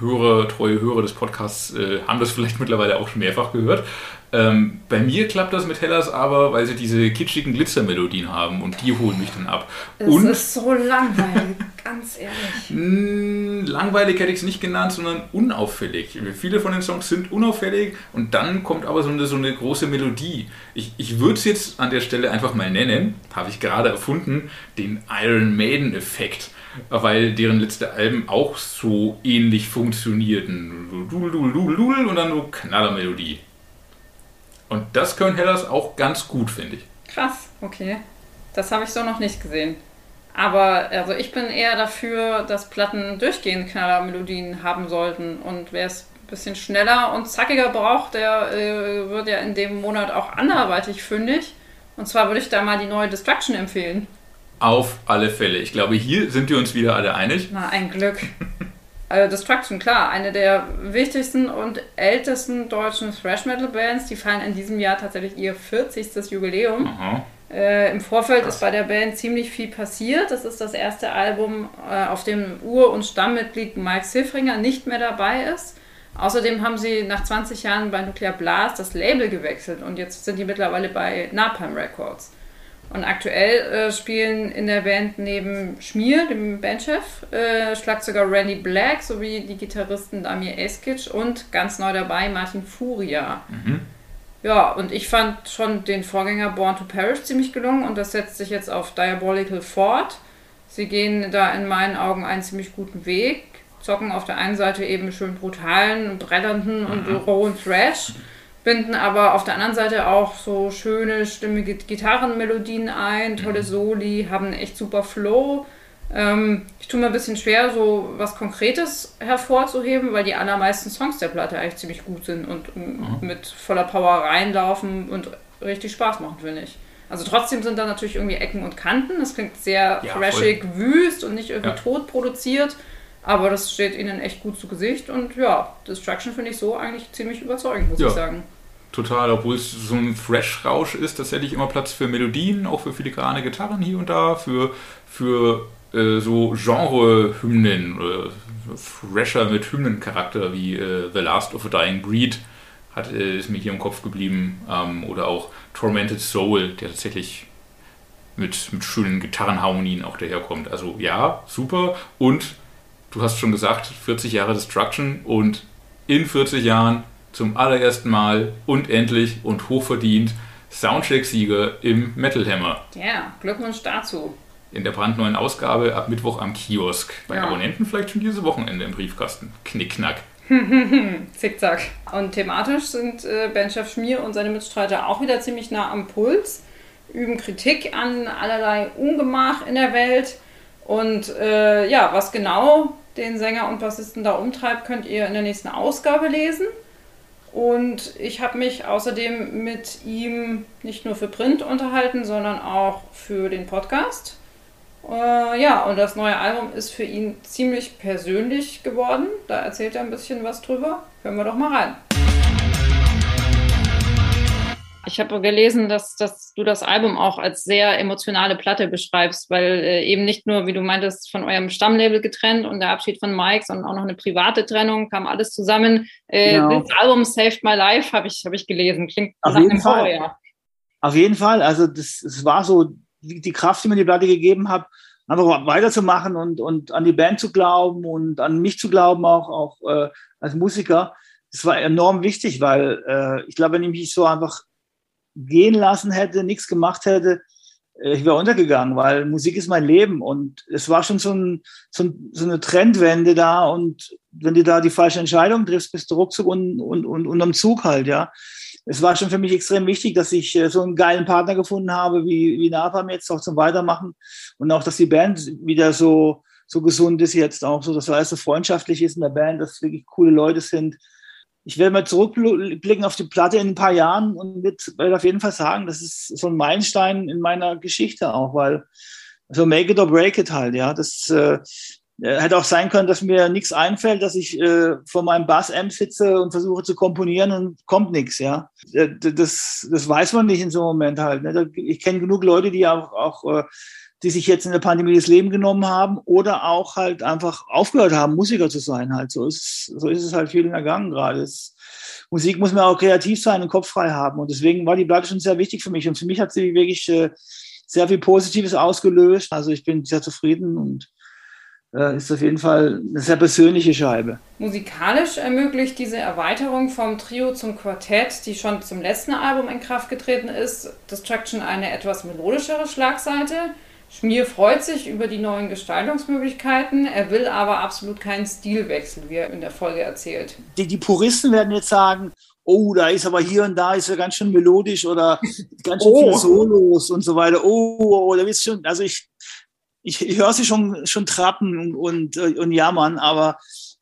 Hörer, treue Hörer des Podcasts äh, haben das vielleicht mittlerweile auch schon mehrfach gehört. Ähm, bei mir klappt das mit Hellas aber, weil sie diese kitschigen Glitzermelodien haben und die holen mich dann ab. Das und ist so langweilig, ganz ehrlich. Mh, langweilig hätte ich es nicht genannt, sondern unauffällig. Viele von den Songs sind unauffällig und dann kommt aber so eine, so eine große Melodie. Ich, ich würde es jetzt an der Stelle einfach mal nennen, habe ich gerade erfunden, den Iron Maiden-Effekt weil deren letzte Alben auch so ähnlich funktionierten. Und dann so Knallermelodie. Und das können Hellas auch ganz gut, finde ich. Krass, okay. Das habe ich so noch nicht gesehen. Aber also ich bin eher dafür, dass Platten durchgehend Knallermelodien haben sollten. Und wer es ein bisschen schneller und zackiger braucht, der äh, wird ja in dem Monat auch anderweitig fündig. Und zwar würde ich da mal die neue Destruction empfehlen. Auf alle Fälle. Ich glaube, hier sind wir uns wieder alle einig. Na, ein Glück. Also Destruction, klar, eine der wichtigsten und ältesten deutschen Thrash Metal Bands. Die feiern in diesem Jahr tatsächlich ihr 40. Jubiläum. Äh, Im Vorfeld Krass. ist bei der Band ziemlich viel passiert. Das ist das erste Album, äh, auf dem Ur- und Stammmitglied Mike Siffringer nicht mehr dabei ist. Außerdem haben sie nach 20 Jahren bei Nuclear Blast das Label gewechselt und jetzt sind die mittlerweile bei Napalm Records. Und aktuell äh, spielen in der Band neben Schmier, dem Bandchef, äh, Schlagzeuger Randy Black sowie die Gitarristen Damir Eskic und ganz neu dabei Martin Furia. Mhm. Ja, und ich fand schon den Vorgänger Born to Perish ziemlich gelungen und das setzt sich jetzt auf Diabolical fort. Sie gehen da in meinen Augen einen ziemlich guten Weg, zocken auf der einen Seite eben schön brutalen, bretternden und mhm. rohen Thrash binden aber auf der anderen Seite auch so schöne, stimmige Gitarrenmelodien ein, tolle mhm. Soli, haben einen echt super Flow. Ähm, ich tue mir ein bisschen schwer, so was Konkretes hervorzuheben, weil die allermeisten Songs der Platte eigentlich ziemlich gut sind und mhm. mit voller Power reinlaufen und richtig Spaß machen, finde ich. Also trotzdem sind da natürlich irgendwie Ecken und Kanten. Das klingt sehr ja, thrashig, wüst und nicht irgendwie ja. tot produziert. Aber das steht ihnen echt gut zu Gesicht und ja, Destruction finde ich so eigentlich ziemlich überzeugend, muss ja. ich sagen. Total, obwohl es so ein Thrash-Rausch ist, tatsächlich immer Platz für Melodien, auch für filigrane Gitarren hier und da, für, für äh, so Genre-Hymnen oder Thrasher mit Hymnencharakter wie äh, The Last of a Dying Breed hat, äh, ist mir hier im Kopf geblieben. Ähm, oder auch Tormented Soul, der tatsächlich mit, mit schönen Gitarrenharmonien auch daherkommt. Also ja, super. Und du hast schon gesagt, 40 Jahre Destruction und in 40 Jahren zum allerersten Mal und endlich und hochverdient Soundcheck-Sieger im Metal Hammer. Ja, Glückwunsch dazu. In der brandneuen Ausgabe ab Mittwoch am Kiosk. Bei ja. Abonnenten vielleicht schon dieses Wochenende im Briefkasten. Knickknack. Zickzack. Und thematisch sind äh, Benchef Schmier und seine Mitstreiter auch wieder ziemlich nah am Puls, üben Kritik an allerlei Ungemach in der Welt. Und äh, ja, was genau den Sänger und Bassisten da umtreibt, könnt ihr in der nächsten Ausgabe lesen. Und ich habe mich außerdem mit ihm nicht nur für Print unterhalten, sondern auch für den Podcast. Äh, ja, und das neue Album ist für ihn ziemlich persönlich geworden. Da erzählt er ein bisschen was drüber. Hören wir doch mal rein. Ich habe gelesen, dass, dass du das Album auch als sehr emotionale Platte beschreibst, weil äh, eben nicht nur, wie du meintest, von eurem Stammlabel getrennt und der Abschied von Mike, sondern auch noch eine private Trennung, kam alles zusammen. Äh, genau. Das Album Saved My Life habe ich, hab ich gelesen. Klingt Auf jeden Fall. Horror, Auf jeden Fall. Also das, das war so die, die Kraft, die mir die Platte gegeben hat, einfach weiterzumachen und, und an die Band zu glauben und an mich zu glauben, auch, auch äh, als Musiker. Das war enorm wichtig, weil äh, ich glaube, wenn ich mich so einfach gehen lassen hätte, nichts gemacht hätte, äh, ich wäre untergegangen, weil Musik ist mein Leben. Und es war schon so, ein, so, ein, so, eine Trendwende da. Und wenn du da die falsche Entscheidung triffst, bist du ruckzuck und, und, und, am Zug halt, ja. Es war schon für mich extrem wichtig, dass ich äh, so einen geilen Partner gefunden habe, wie, wie Napalm jetzt auch zum Weitermachen. Und auch, dass die Band wieder so, so gesund ist jetzt auch, so dass alles so freundschaftlich ist in der Band, dass wirklich coole Leute sind ich werde mal zurückblicken auf die Platte in ein paar Jahren und werde auf jeden Fall sagen, das ist so ein Meilenstein in meiner Geschichte auch, weil so make it or break it halt, ja. Das äh, hätte auch sein können, dass mir nichts einfällt, dass ich äh, vor meinem Bass-Amp sitze und versuche zu komponieren und kommt nichts, ja. Äh, das, das weiß man nicht in so einem Moment halt. Ne? Ich kenne genug Leute, die auch, auch äh, die sich jetzt in der Pandemie das Leben genommen haben oder auch halt einfach aufgehört haben, Musiker zu sein. Halt so ist, so ist es halt vielen ergangen gerade. Es, Musik muss man auch kreativ sein und Kopf frei haben. Und deswegen war die Platte schon sehr wichtig für mich. Und für mich hat sie wirklich äh, sehr viel Positives ausgelöst. Also ich bin sehr zufrieden und äh, ist auf jeden Fall eine sehr persönliche Scheibe. Musikalisch ermöglicht diese Erweiterung vom Trio zum Quartett, die schon zum letzten Album in Kraft getreten ist, Destruction eine etwas melodischere Schlagseite. Schmier freut sich über die neuen Gestaltungsmöglichkeiten, er will aber absolut keinen Stilwechsel, wie er in der Folge erzählt. Die, die Puristen werden jetzt sagen, oh, da ist aber hier und da ist er ganz schön melodisch oder ganz schön oh. viele Solos und so weiter. Oh, oh, da wird's schon, also ich, ich, ich höre sie schon, schon trappen und, und, und jammern, aber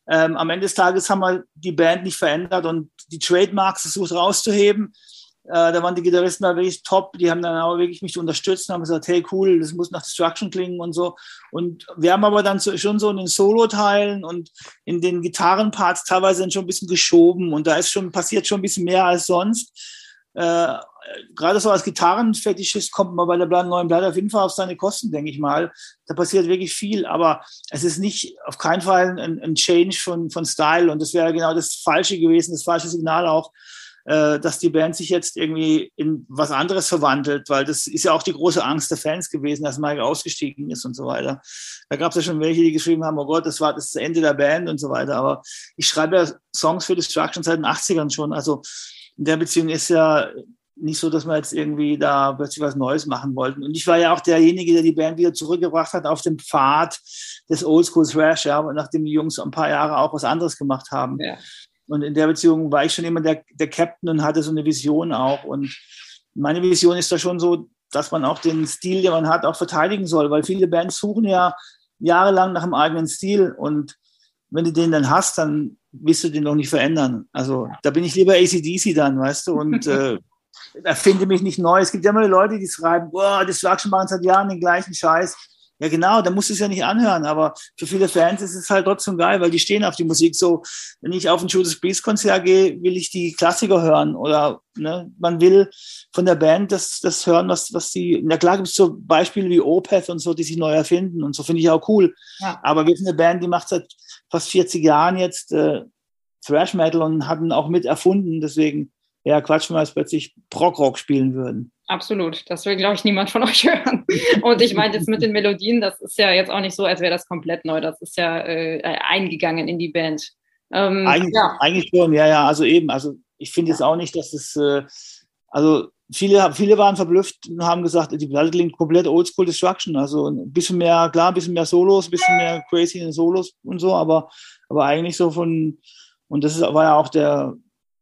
ähm, am Ende des Tages haben wir die Band nicht verändert und die Trademarks versucht rauszuheben. Äh, da waren die Gitarristen da wirklich top. Die haben dann auch wirklich mich unterstützt und haben gesagt, hey cool, das muss nach Destruction klingen und so. Und wir haben aber dann so, schon so in den Solo-Teilen und in den Gitarrenparts teilweise schon ein bisschen geschoben und da ist schon passiert schon ein bisschen mehr als sonst. Äh, gerade so als Gitarrenfetischist kommt man bei der neuen Platte auf jeden Fall auf seine Kosten, denke ich mal. Da passiert wirklich viel, aber es ist nicht auf keinen Fall ein, ein Change von, von Style und das wäre genau das Falsche gewesen, das falsche Signal auch äh, dass die Band sich jetzt irgendwie in was anderes verwandelt, weil das ist ja auch die große Angst der Fans gewesen, dass Mike ausgestiegen ist und so weiter. Da gab es ja schon welche, die geschrieben haben, oh Gott, das war das Ende der Band und so weiter. Aber ich schreibe ja Songs für Destruction seit den 80ern schon. Also in der Beziehung ist ja nicht so, dass wir jetzt irgendwie da plötzlich was Neues machen wollten. Und ich war ja auch derjenige, der die Band wieder zurückgebracht hat auf dem Pfad des Oldschool Thrash, ja, nachdem die Jungs ein paar Jahre auch was anderes gemacht haben. Ja. Und in der Beziehung war ich schon immer der, der Captain und hatte so eine Vision auch. Und meine Vision ist da schon so, dass man auch den Stil, den man hat, auch verteidigen soll, weil viele Bands suchen ja jahrelang nach einem eigenen Stil und wenn du den dann hast, dann willst du den noch nicht verändern. Also da bin ich lieber ACDC dann, weißt du, und äh, erfinde mich nicht neu. Es gibt ja immer Leute, die schreiben, boah, das mal seit Jahren den gleichen Scheiß. Ja, genau, da musst du es ja nicht anhören, aber für viele Fans ist es halt trotzdem geil, weil die stehen auf die Musik. So, wenn ich auf ein Judas Priest Konzert gehe, will ich die Klassiker hören oder ne, man will von der Band das, das hören, was, was die, na klar gibt es so Beispiele wie Opeth und so, die sich neu erfinden und so finde ich auch cool. Ja. Aber wir sind eine Band, die macht seit fast 40 Jahren jetzt äh, Thrash Metal und hatten auch mit erfunden, deswegen ja, Quatsch, wenn wir jetzt plötzlich Prog-Rock spielen würden. Absolut. Das will, glaube ich, niemand von euch hören. Und ich meine jetzt mit den Melodien, das ist ja jetzt auch nicht so, als wäre das komplett neu. Das ist ja äh, eingegangen in die Band. Ähm, eigentlich, ja. eigentlich schon, ja, ja. Also eben, also ich finde jetzt auch nicht, dass es, äh, also viele, viele waren verblüfft und haben gesagt, die Platte klingt komplett Oldschool Destruction. Also ein bisschen mehr, klar, ein bisschen mehr Solos, ein bisschen mehr crazy in Solos und so, aber, aber eigentlich so von, und das ist, war ja auch der,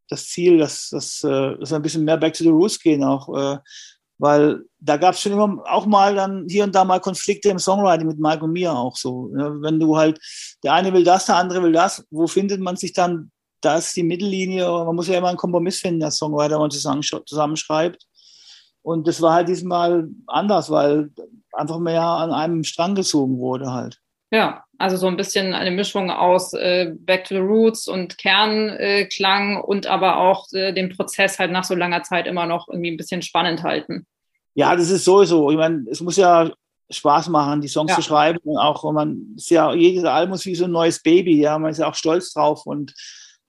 das Ziel, dass, dass, äh, dass ein bisschen mehr back to the roots gehen auch. Äh, weil da gab es schon immer auch mal dann hier und da mal Konflikte im Songwriting mit Mike und mir auch so. Ne? Wenn du halt, der eine will das, der andere will das, wo findet man sich dann? Da ist die Mittellinie, man muss ja immer einen Kompromiss finden als Songwriter, wenn man zusammen, zusammenschreibt. Und das war halt diesmal anders, weil einfach mehr an einem Strang gezogen wurde halt. Ja, also so ein bisschen eine Mischung aus äh, Back to the Roots und Kernklang äh, und aber auch äh, den Prozess halt nach so langer Zeit immer noch irgendwie ein bisschen spannend halten. Ja, das ist sowieso. Ich meine, es muss ja Spaß machen, die Songs ja. zu schreiben und auch, man ist ja jedes Album ist wie so ein neues Baby, ja, man ist ja auch stolz drauf und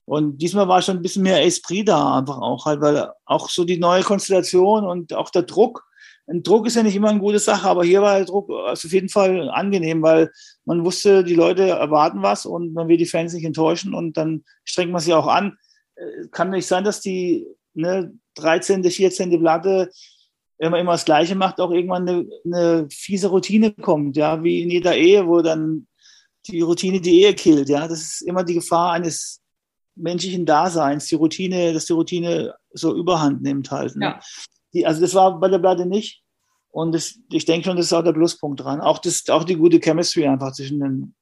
und diesmal war schon ein bisschen mehr Esprit da einfach auch halt, weil auch so die neue Konstellation und auch der Druck ein Druck ist ja nicht immer eine gute Sache, aber hier war der Druck also auf jeden Fall angenehm, weil man wusste, die Leute erwarten was und man will die Fans nicht enttäuschen und dann strengt man sich auch an. Äh, kann nicht sein, dass die ne, 13., 14. Platte man immer das Gleiche macht, auch irgendwann eine, eine fiese Routine kommt, ja, wie in jeder Ehe, wo dann die Routine die Ehe killt, ja. Das ist immer die Gefahr eines menschlichen Daseins, die Routine, dass die Routine so überhand nimmt halt. Ne? Ja. Die, also das war bei der Platte nicht. Und das, ich denke schon, das ist auch der Pluspunkt dran. Auch, das, auch die gute Chemistry einfach zwischen den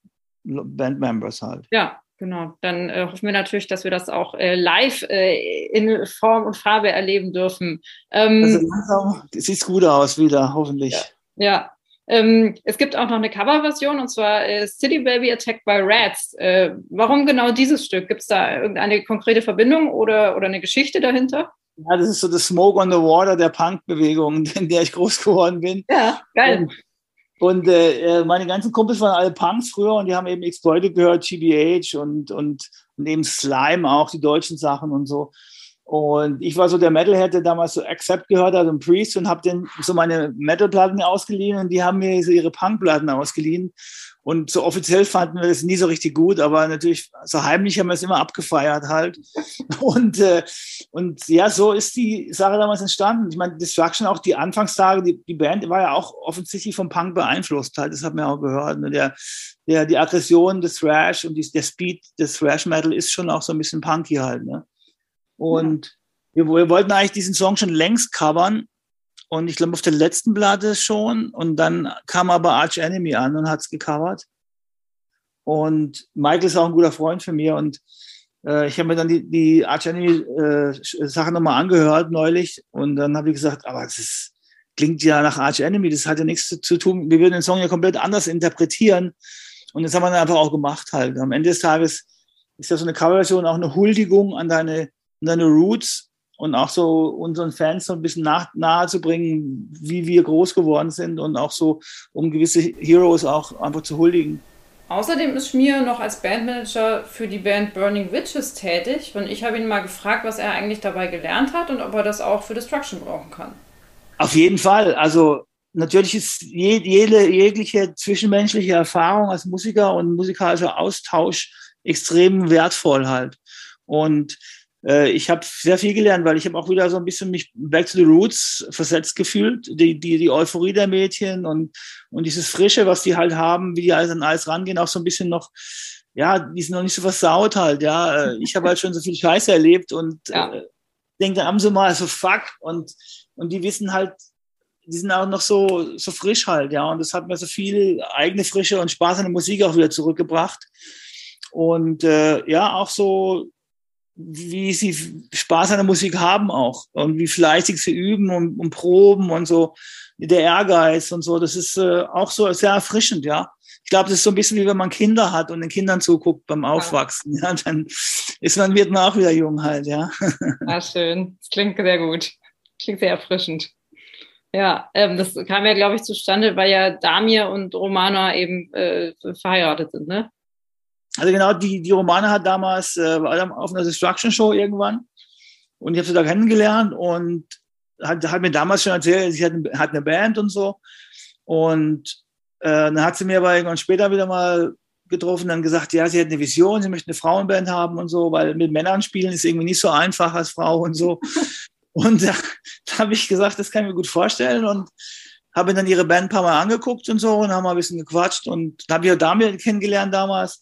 Bandmembers halt. Ja, genau. Dann äh, hoffen wir natürlich, dass wir das auch äh, live äh, in Form und Farbe erleben dürfen. Ähm, also langsam sieht gut aus wieder, hoffentlich. Ja. ja. Ähm, es gibt auch noch eine Coverversion und zwar äh, City Baby Attacked by Rats. Äh, warum genau dieses Stück? Gibt es da irgendeine konkrete Verbindung oder, oder eine Geschichte dahinter? Ja, das ist so das Smoke on the Water der Punk-Bewegung, in der ich groß geworden bin. Ja, geil. Und, und äh, meine ganzen Kumpels waren alle Punks früher und die haben eben Exploited gehört, GBH und, und, und eben Slime auch, die deutschen Sachen und so. Und ich war so der Metalhead, der damals so Accept gehört hat und Priest und habe dann so meine Metal-Platten ausgeliehen und die haben mir so ihre Punk-Platten ausgeliehen. Und so offiziell fanden wir das nie so richtig gut, aber natürlich so heimlich haben wir es immer abgefeiert halt. Und, äh, und ja, so ist die Sache damals entstanden. Ich meine, Destruction, auch die Anfangstage, die, die Band war ja auch offensichtlich vom Punk beeinflusst halt. Das hat man auch gehört. Ne? Der, der, die Aggression des Thrash und die, der Speed des Thrash Metal ist schon auch so ein bisschen punky halt. Ne? Und ja. wir, wir wollten eigentlich diesen Song schon längst covern und ich glaube auf der letzten Platte schon. Und dann kam aber Arch Enemy an und hat es gecovert. Und Michael ist auch ein guter Freund für mir. Und äh, ich habe mir dann die, die Arch Enemy äh, nochmal angehört neulich. Und dann habe ich gesagt, aber das ist, klingt ja nach Arch Enemy. Das hat ja nichts zu, zu tun. Wir würden den Song ja komplett anders interpretieren. Und das haben wir dann einfach auch gemacht halt. Am Ende des Tages ist ja so eine Coverversion auch eine Huldigung an deine, an deine Roots und auch so unseren Fans so ein bisschen nach, nahe zu bringen, wie wir groß geworden sind und auch so, um gewisse Heroes auch einfach zu huldigen. Außerdem ist Schmier noch als Bandmanager für die Band Burning Witches tätig und ich habe ihn mal gefragt, was er eigentlich dabei gelernt hat und ob er das auch für Destruction brauchen kann. Auf jeden Fall. Also natürlich ist jede, jegliche zwischenmenschliche Erfahrung als Musiker und musikalischer Austausch extrem wertvoll halt. Und äh, ich habe sehr viel gelernt, weil ich habe auch wieder so ein bisschen mich back to the roots versetzt gefühlt. Die, die, die Euphorie der Mädchen und, und dieses Frische, was die halt haben, wie die alles an alles rangehen, auch so ein bisschen noch, ja, die sind noch nicht so versaut halt, ja. Äh, ich habe halt schon so viel Scheiße erlebt und ja. äh, denke dann so mal so fuck und, und die wissen halt, die sind auch noch so, so frisch halt, ja. Und das hat mir so viel eigene Frische und Spaß an der Musik auch wieder zurückgebracht. Und äh, ja, auch so wie sie Spaß an der Musik haben auch und wie fleißig sie üben und, und proben und so der Ehrgeiz und so. Das ist äh, auch so sehr erfrischend, ja. Ich glaube, das ist so ein bisschen wie wenn man Kinder hat und den Kindern zuguckt beim Aufwachsen. Ja, dann ist man wird man auch wieder jung halt, ja. Ja, schön. Das klingt sehr gut. Klingt sehr erfrischend. Ja, ähm, das kam ja, glaube ich, zustande, weil ja Damir und Romana eben äh, verheiratet sind, ne? Also genau, die, die Romane hat damals äh, auf einer Destruction Show irgendwann und ich habe sie da kennengelernt und hat, hat mir damals schon erzählt, sie hat, hat eine Band und so und äh, dann hat sie mir aber irgendwann später wieder mal getroffen und dann gesagt, ja, sie hat eine Vision, sie möchte eine Frauenband haben und so, weil mit Männern spielen ist irgendwie nicht so einfach als Frau und so. und da, da habe ich gesagt, das kann ich mir gut vorstellen und habe dann ihre Band ein paar Mal angeguckt und so und haben mal ein bisschen gequatscht und habe ich auch damit kennengelernt damals.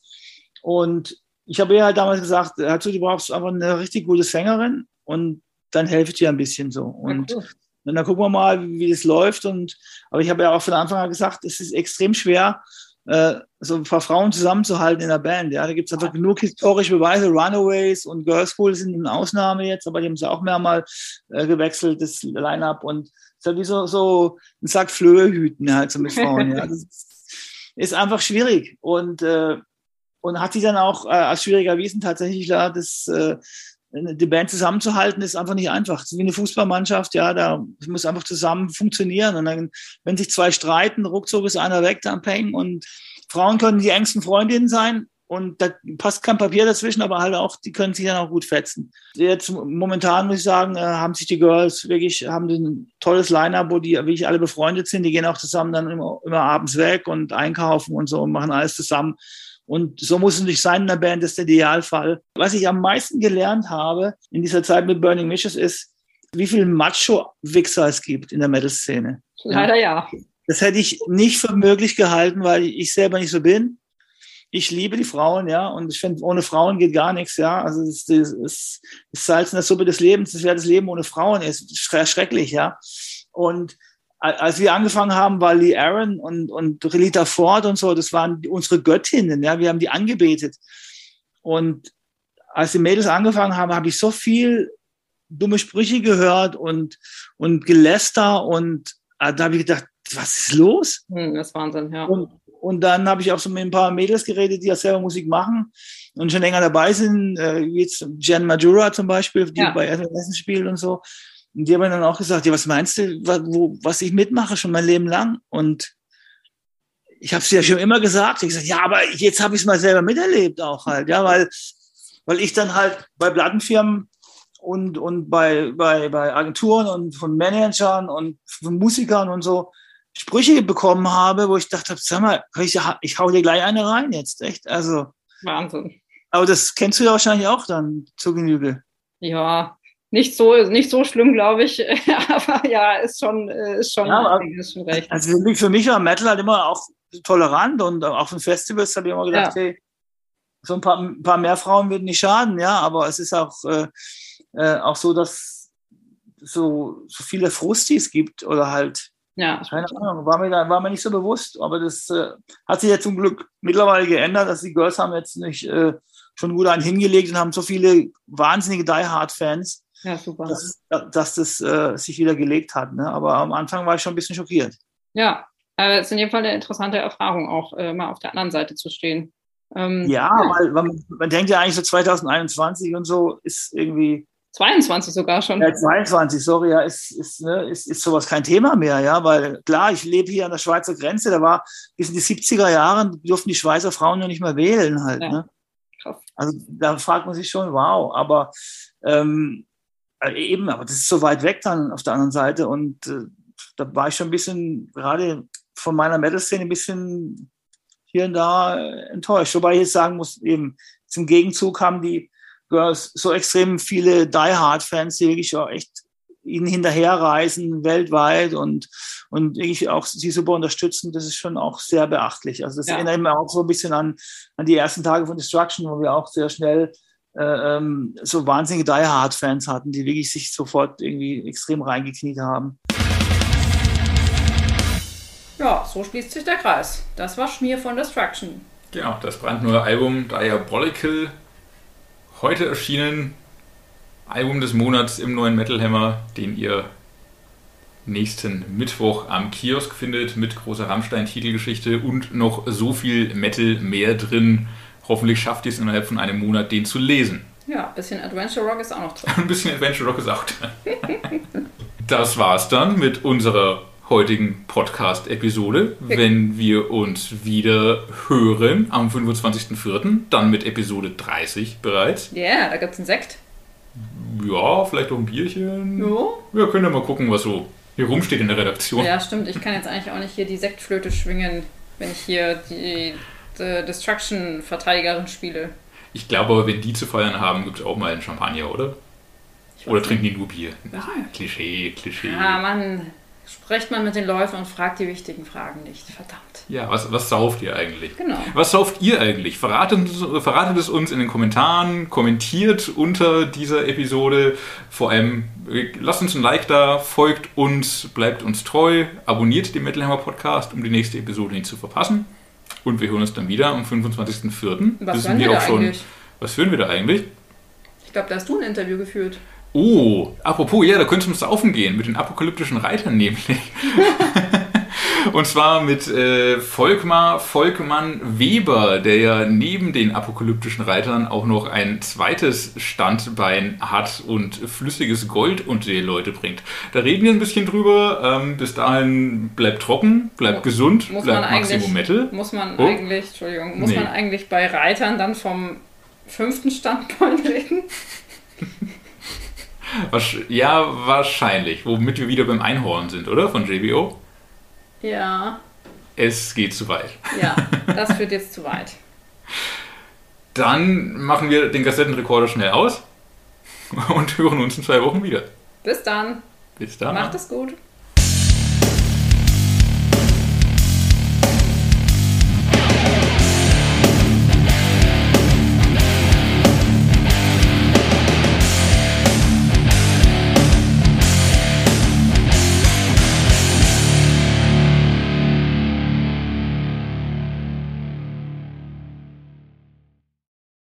Und ich habe ihr halt damals gesagt, dazu, du brauchst einfach eine richtig gute Sängerin und dann helfe ich dir ein bisschen so. Und, ja, und dann gucken wir mal, wie das läuft. Und, aber ich habe ja auch von Anfang an gesagt, es ist extrem schwer, äh, so ein paar Frauen zusammenzuhalten in der Band. Ja, da gibt es einfach genug historische Beweise. Runaways und Girls School sind eine Ausnahme jetzt, aber die haben sie auch mehrmals äh, gewechselt, das Line-Up. Und es ist halt wie so, so ein Sack Flöhe hüten halt so mit Frauen. ja, das ist einfach schwierig. Und äh, und hat sich dann auch äh, als schwierig erwiesen, tatsächlich da das, äh, die Band zusammenzuhalten, ist einfach nicht einfach. Das wie eine Fußballmannschaft, ja, da muss einfach zusammen funktionieren. Und dann, wenn sich zwei streiten, ruckzuck ist einer weg, dann peng. Und Frauen können die engsten Freundinnen sein. und da passt kein Papier dazwischen, aber halt auch, die können sich dann auch gut fetzen. Jetzt momentan muss ich sagen, äh, haben sich die Girls wirklich, haben ein tolles Line-Up, wo die wirklich alle befreundet sind. Die gehen auch zusammen dann immer, immer abends weg und einkaufen und so und machen alles zusammen. Und so muss es nicht sein in der Band, das ist der Idealfall. Was ich am meisten gelernt habe in dieser Zeit mit Burning Wishes ist, wie viel Macho-Wichser es gibt in der Metal-Szene. Leider ja. Das hätte ich nicht für möglich gehalten, weil ich selber nicht so bin ich liebe die Frauen, ja, und ich finde, ohne Frauen geht gar nichts, ja. Also es ist, es ist Salz in der Suppe des Lebens, das wäre das Leben ohne Frauen, ist schrecklich, ja. Und als wir angefangen haben, war Lee Aaron und, und Relita Ford und so, das waren unsere Göttinnen, ja, wir haben die angebetet. Und als die Mädels angefangen haben, habe ich so viel dumme Sprüche gehört und, und Geläster und äh, da habe ich gedacht, was ist los? Hm, das ist Wahnsinn, ja. Und, und dann habe ich auch so mit ein paar Mädels geredet, die ja selber Musik machen und schon länger dabei sind, äh, wie jetzt Jen Majura zum Beispiel, die ja. bei Essen spielt und so. Und die haben dann auch gesagt, ja, was meinst du, was, wo, was ich mitmache schon mein Leben lang? Und ich habe es ja schon immer gesagt. Ich gesagt, ja, aber jetzt habe ich es mal selber miterlebt auch halt, ja, weil, weil ich dann halt bei Plattenfirmen und, und bei, bei, bei Agenturen und von Managern und von Musikern und so Sprüche bekommen habe, wo ich dachte, sag mal, ich, ich hau dir gleich eine rein jetzt, echt. Also. Wahnsinn. Aber das kennst du ja wahrscheinlich auch dann zu Genüge. Ja, nicht so, nicht so schlimm, glaube ich. aber ja, ist schon, ist schon, ja, ist schon recht. Also für mich war Metal halt immer auch tolerant und auch von Festivals habe ich immer gedacht, ja. hey, so ein paar, ein paar mehr Frauen würden nicht schaden, ja, aber es ist auch, äh, äh, auch so, dass so, so viele Frustis gibt oder halt ja, keine Ahnung, war mir, da, war mir nicht so bewusst, aber das äh, hat sich ja zum Glück mittlerweile geändert, dass die Girls haben jetzt nicht äh, schon gut einen hingelegt und haben so viele wahnsinnige Die Hard Fans, ja, super. Dass, dass das äh, sich wieder gelegt hat. Ne? Aber am Anfang war ich schon ein bisschen schockiert. Ja, äh, es ist in jedem Fall eine interessante Erfahrung, auch äh, mal auf der anderen Seite zu stehen. Ähm, ja, ja. Weil, man, man denkt ja eigentlich so 2021 und so ist irgendwie 22 sogar schon. Ja, 22, sorry, ja, ist, ist, ne, ist, ist sowas kein Thema mehr, ja, weil klar, ich lebe hier an der Schweizer Grenze, da war bis in die 70er Jahre durften die Schweizer Frauen noch nicht mehr wählen halt. Ja. Ne? Also da fragt man sich schon, wow, aber ähm, äh, eben, aber das ist so weit weg dann auf der anderen Seite und äh, da war ich schon ein bisschen, gerade von meiner Metal-Szene ein bisschen hier und da enttäuscht. Wobei ich jetzt sagen muss, eben zum Gegenzug haben die so extrem viele Die Hard Fans, die wirklich auch echt ihnen hinterherreisen weltweit und, und wirklich auch sie super unterstützen, das ist schon auch sehr beachtlich. Also das ja. erinnert mich auch so ein bisschen an, an die ersten Tage von Destruction, wo wir auch sehr schnell äh, ähm, so wahnsinnige Die Hard Fans hatten, die wirklich sich sofort irgendwie extrem reingekniet haben. Ja, so schließt sich der Kreis. Das war Schmier von Destruction. Genau, das brandneue Album Diabolical heute erschienen Album des Monats im neuen Metal Hammer, den ihr nächsten Mittwoch am Kiosk findet mit großer Rammstein-Titelgeschichte und noch so viel Metal mehr drin. Hoffentlich schafft ihr es innerhalb von einem Monat, den zu lesen. Ja, ein bisschen Adventure Rock ist auch noch drin. ein bisschen Adventure Rock ist auch drin. das war's dann mit unserer heutigen Podcast-Episode. Wenn wir uns wieder hören am 25.04., dann mit Episode 30 bereits. Ja, yeah, da gibt's einen Sekt. Ja, vielleicht auch ein Bierchen. Ja. Wir können ja mal gucken, was so hier rumsteht in der Redaktion. Ja, stimmt. Ich kann jetzt eigentlich auch nicht hier die Sektflöte schwingen, wenn ich hier die, die Destruction-Verteidigerin spiele. Ich glaube aber, wenn die zu feiern haben, gibt es auch mal einen Champagner, oder? Oder trinken die nur Bier? Na, Klischee, Klischee. Ja, Mann sprecht man mit den Läufern und fragt die wichtigen Fragen nicht. Verdammt. Ja, was, was sauft ihr eigentlich? Genau. Was sauft ihr eigentlich? Verratet, verratet es uns in den Kommentaren, kommentiert unter dieser Episode. Vor allem lasst uns ein Like da, folgt uns, bleibt uns treu, abonniert den Metal Hammer Podcast, um die nächste Episode nicht zu verpassen. Und wir hören uns dann wieder am 25.04. Was hören wir, wir da schon, eigentlich? Was hören wir da eigentlich? Ich glaube, da hast du ein Interview geführt. Oh, apropos, ja, da könnte es ums Saufen gehen, mit den apokalyptischen Reitern nämlich. Und zwar mit äh, Volkmar Volkmann Weber, der ja neben den apokalyptischen Reitern auch noch ein zweites Standbein hat und flüssiges Gold unter die Leute bringt. Da reden wir ein bisschen drüber. Ähm, bis dahin bleibt trocken, bleibt gesund, muss bleibt man Maximum eigentlich- Metal. Muss man Oh. eigentlich, Entschuldigung, muss Nee. man eigentlich bei Reitern dann vom fünften Standbein reden? Ja, wahrscheinlich. Womit wir wieder beim Einhorn sind, oder? Von JBO. Ja, Es geht zu weit. ja, das führt jetzt zu weit. Dann machen wir den Kassettenrekorder schnell aus und hören uns in zwei Wochen wieder. Bis dann. Bis dann. Macht es gut.